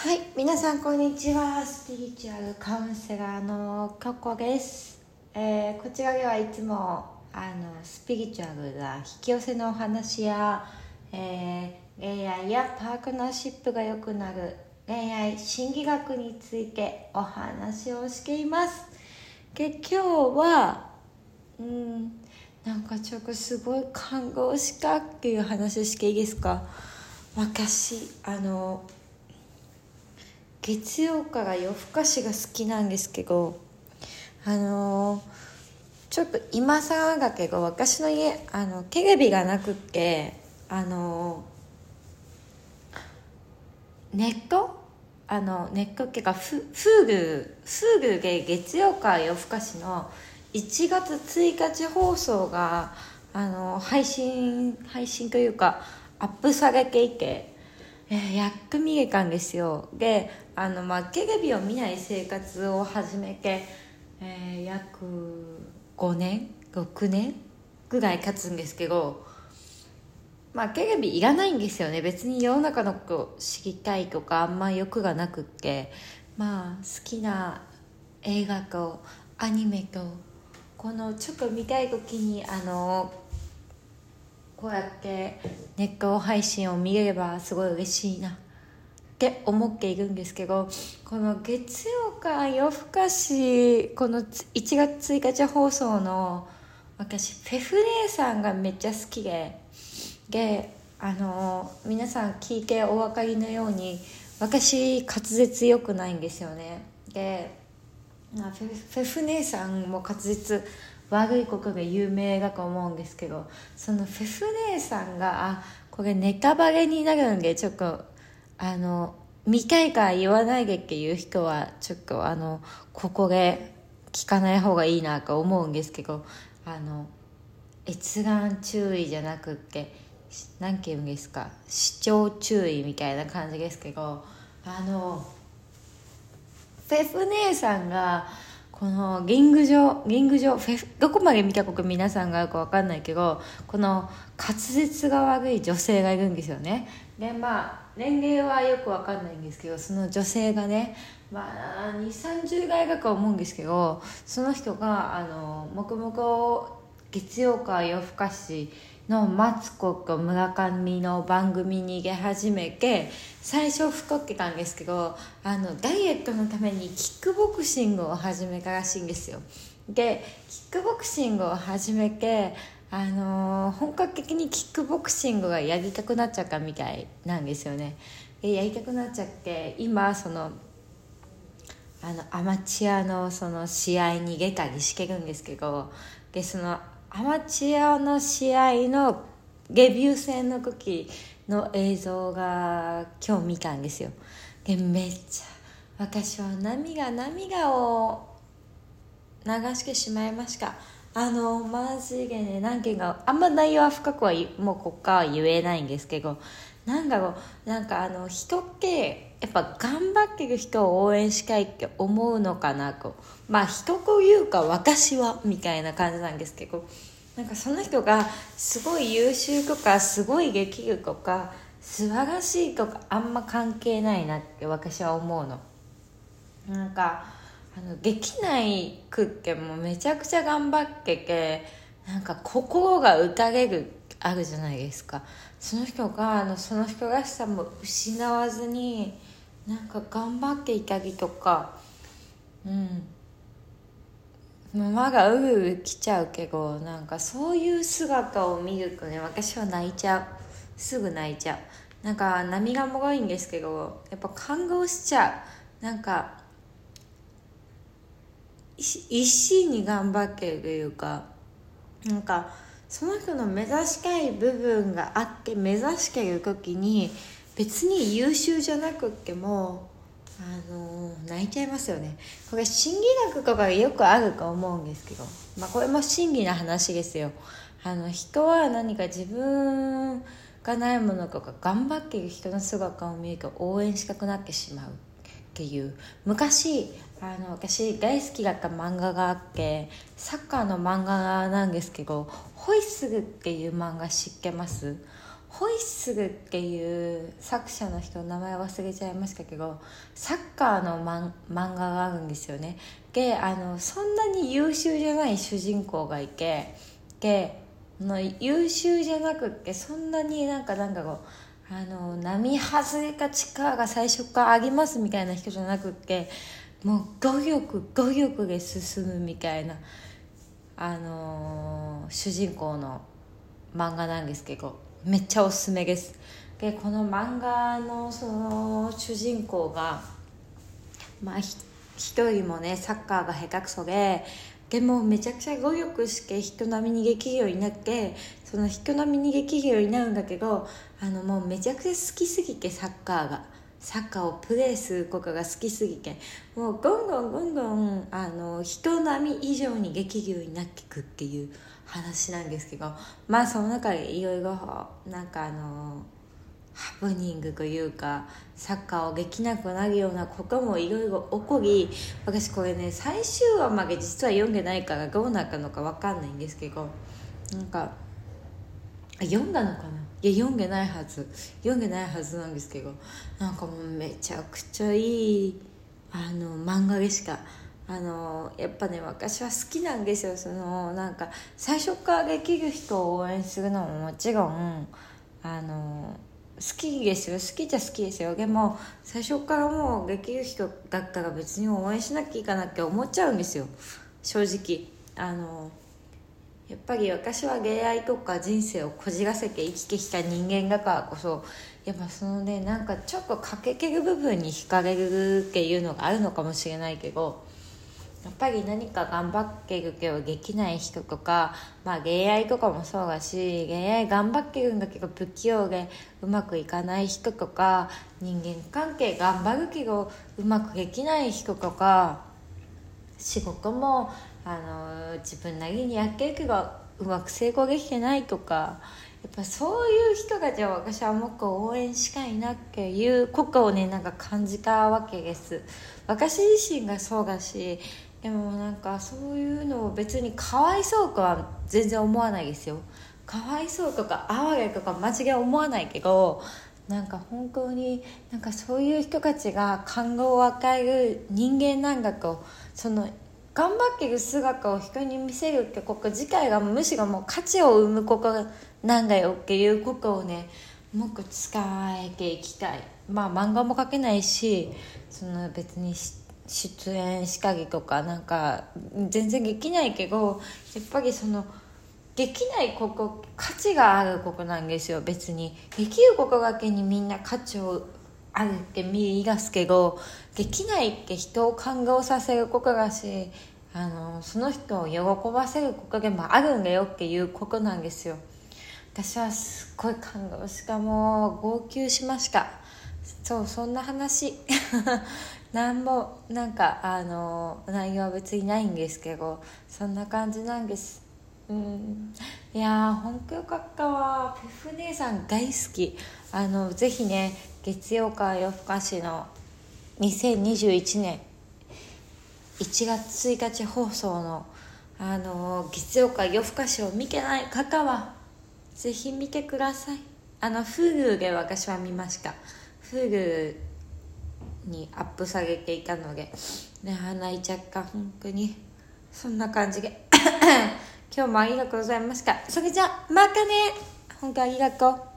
はい皆さんこんにちは。スピリチュアルカウンセラーのココです、えーこちらではいつもあのスピリチュアルな引き寄せのお話や、えー恋愛やパートナーシップが良くなる恋愛心理学についてお話をしています。で今日はうんなんかちょっとすごい感動したっていう話していいですか？私あの月曜から夜更かしが好きなんですけどあのちょっと今更だけど私の家あのテレビがなくってあのネット？あのネットっていうかフフールフールで月曜から夜更かしの1月1日放送があの配信配信というかアップされていて、えやっと見れたんですよ。であの、まあ、テレビを見ない生活を始めて、えー約5年6年ぐらい経つんですけどまあテレビいらないんですよね。別に世の中のことを知りたいとかあんま欲がなくってまあ好きな映画とアニメとこのちょっと見たい時にあのこうやってネット配信を見ればすごい嬉しいな。って思っているんですけどこの月曜か夜更かしこの1月1日放送の私フェフレーさんがめっちゃ好きでであの皆さん聞いてお分かりのように私滑舌良くないんですよね。でフェフェフ姉さんも滑舌悪いことで有名だと思うんですけどそのフェフ姉さんがあこれネタバレになるんでちょっとあの見たいから言わないでっていう人はちょっとあのここで聞かない方がいいなと思うんですけどあの閲覧注意じゃなくって何て言うんですか視聴注意みたいな感じですけどあのフェフ姉さんがこのリング上リング上フェどこまで見たこと皆さんがあるか分かんないけどこの滑舌が悪い女性がいるんですよね。でまあ年齢はよく分かんないんですけどその女性がねまあ2 3 0代だと思うんですけどその人があの黙々を月曜か夜更かしのマツコと村上の番組に出始めて最初太ってたんですけどあのダイエットのためにキックボクシングを始めたらしいんですよ。でキックボクシングを始めてあの本格的にキックボクシングがやりたくなっちゃったみたいなんですよね。でやりたくなっちゃって今そのあのアマチュアのその試合に出たりしてるんですけどでそのアマチュアの試合のデビュー戦の時の映像が今日見たんですよ。でめっちゃ私は涙涙を流してしまいました。あのマジでね。何件かあんま内容は深くはもうこっからは言えないんですけど。なんだろうなんかあの人ってやっぱ頑張ってる人を応援したいって思うのかなとまあ人というか私はみたいな感じなんですけどなんかその人がすごい優秀とかすごいできるとか素晴らしいとかあんま関係ないなって私は思うの。なんかあのできないくってもめちゃくちゃ頑張っててなんか心が打たれるあるじゃないですか。その人があのその人らしさも失わずになんか頑張っていたりとかうん。馬がうるう来ちゃうけどなんかそういう姿を見るとね私は泣いちゃう。すぐ泣いちゃう。なんか涙もろいんですけどやっぱ感動しちゃう。なんか一一心に頑張ってるというかなんかその人の目指したい部分があって目指してる時に別に優秀じゃなくってもあの泣いちゃいますよね。これ心理学とかでよくあると思うんですけど、まあ、これも真理な話ですよ。あの人は何か自分がないものとか頑張っている人の姿を見ると応援したくなってしまうっていう。昔あの私大好きだった漫画があってサッカーの漫画なんですけど「ホイッスル」っていう漫画知ってます？ホイッスルっていう作者の人の名前忘れちゃいましたけどサッカーの漫画があるんですよね。であのそんなに優秀じゃない主人公がいてでの優秀じゃなくってそんなになんかなんかこうあの波外れか力が最初からありますみたいな人じゃなくってもう努力努力で進むみたいなあのー、主人公の漫画なんですけど。めっちゃおすすめです。でこの漫画のその主人公がまあ一人もねサッカーが下手くそででもめちゃくちゃ語力して人並みにできるようになってその人並みにできるようになるんだけどあのもうめちゃくちゃ好きすぎてサッカーが。サッカーをプレーすることが好きすぎてもうどんどんどんどんあの人並み以上にできるようになっていくっていう話なんですけどまあその中でいろいろなんかあのハプニングというかサッカーをできなくなるようなこともいろいろ起こり私これね最終話まで実は読んでないからどうなったのか分かんないんですけどなんか読んだのかな？いや読んでないはず。読んでないはずなんですけどなんかもうめちゃくちゃいいあの漫画でしかあのやっぱね私は好きなんですよ。そのなんか最初からできる人を応援するのももちろんあの好きですよ。好きじゃ好きですよ。でも最初からもうできる人だったら別に応援しなきゃいかなって思っちゃうんですよ。正直。あのやっぱり私は恋愛とか人生をこじらせて生きてきた人間だからこそやっぱそのねなんかちょっと欠けてる部分に惹かれるっていうのがあるのかもしれないけどやっぱり何か頑張ってるけどできない人とか、まあ、恋愛とかもそうだし恋愛頑張ってるんだけど不器用でうまくいかない人とか人間関係頑張るけどうまくできない人とか仕事もあの自分なりにやってるけどうまく成功できてないとかやっぱそういう人たちは私はもっと応援したいなっていうことをねなんか感じたわけです。私自身がそうだしでもなんかそういうのを別にかわいそうとは全然思わないですよ。かわいそうとか哀れとか間違い思わないけどなんか本当になんかそういう人たちが感動を与える人間なんだとその頑張ってる姿を人に見せるってこと自体がむしろもう価値を生むことなんだよっていうことをねもっと伝えていきたい。まあ漫画も描けないしその別に出演したりとかなんか全然できないけどやっぱりそのできないここ価値があるここなんですよ別にできるここだけにみんな価値をあるって見出すけどできないって人を感動させることだしあのその人を喜ばせることでもあるんだよっていうことなんですよ。私はすっごい感動しかも号泣しました。そうそんな話。なんもなんかあの内容は別にないんですけどそんな感じなんです。うん。いやー本当よかったわ。ペフ姉さん大好き。あのぜひね月曜か夜更かしの2021年。1月1日放送のあの月曜か夜更かしを見てない方はぜひ見てください。あの Hulu で私は見ました。Hulu にアップ下げていたのでね泣いちゃった本当に。そんな感じで。今日もありがとうございました。それじゃまたね。本当ありがとう。